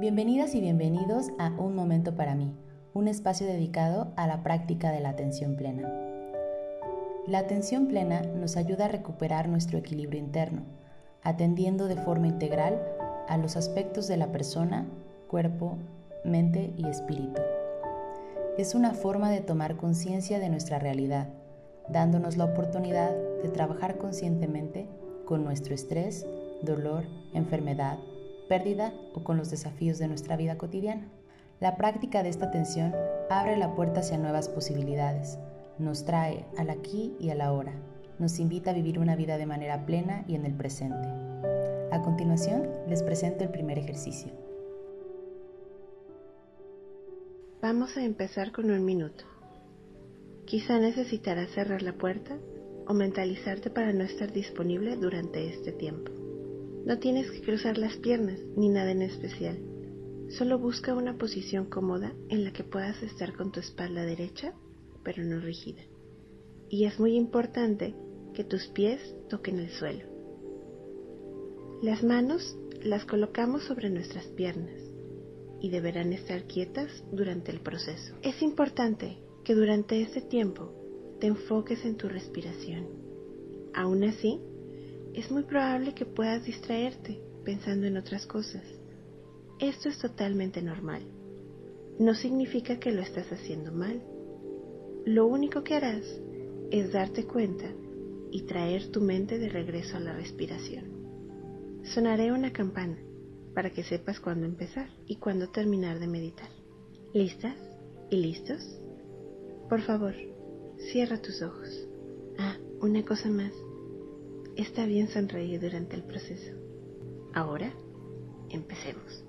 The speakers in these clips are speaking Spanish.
Bienvenidas y bienvenidos a Un Momento para mí, un espacio dedicado a la práctica de la atención plena. La atención plena nos ayuda a recuperar nuestro equilibrio interno, atendiendo de forma integral a los aspectos de la persona, cuerpo, mente y espíritu. Es una forma de tomar conciencia de nuestra realidad, dándonos la oportunidad de trabajar conscientemente con nuestro estrés, dolor, enfermedad, pérdida o con los desafíos de nuestra vida cotidiana. La práctica de esta atención abre la puerta hacia nuevas posibilidades, nos trae al aquí y a la ahora, nos invita a vivir una vida de manera plena y en el presente. A continuación, les presento el primer ejercicio. Vamos a empezar con un minuto. Quizá necesitarás cerrar la puerta o mentalizarte para no estar disponible durante este tiempo. No tienes que cruzar las piernas ni nada en especial. Solo busca una posición cómoda en la que puedas estar con tu espalda derecha, pero no rígida. Y es muy importante que tus pies toquen el suelo. Las manos las colocamos sobre nuestras piernas y deberán estar quietas durante el proceso. Es importante que durante este tiempo te enfoques en tu respiración. Aún así, es muy probable que puedas distraerte pensando en otras cosas. Esto es totalmente normal. No significa que lo estás haciendo mal. Lo único que harás es darte cuenta y traer tu mente de regreso a la respiración. Sonaré una campana para que sepas cuándo empezar y cuándo terminar de meditar. ¿Listas y listos? Por favor, cierra tus ojos. Ah, una cosa más. Está bien sonreír durante el proceso. Ahora, empecemos.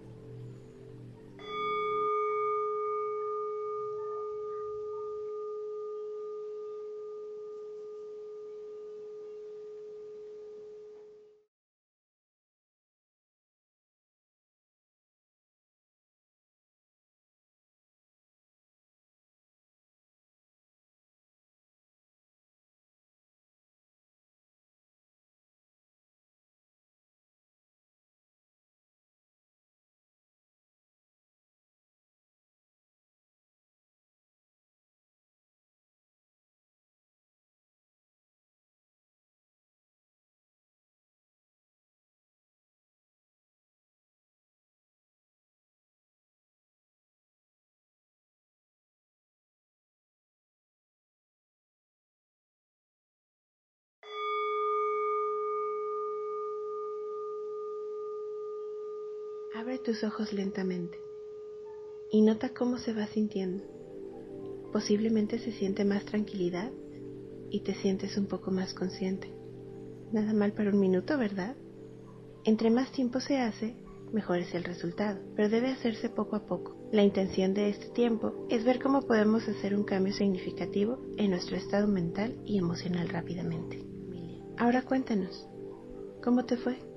Abre tus ojos lentamente y nota cómo se va sintiendo. Posiblemente se siente más tranquilidad y te sientes un poco más consciente. Nada mal para un minuto, ¿verdad? Entre más tiempo se hace, mejor es el resultado, pero debe hacerse poco a poco. La intención de este tiempo es ver cómo podemos hacer un cambio significativo en nuestro estado mental y emocional rápidamente. Ahora cuéntanos, ¿cómo te fue?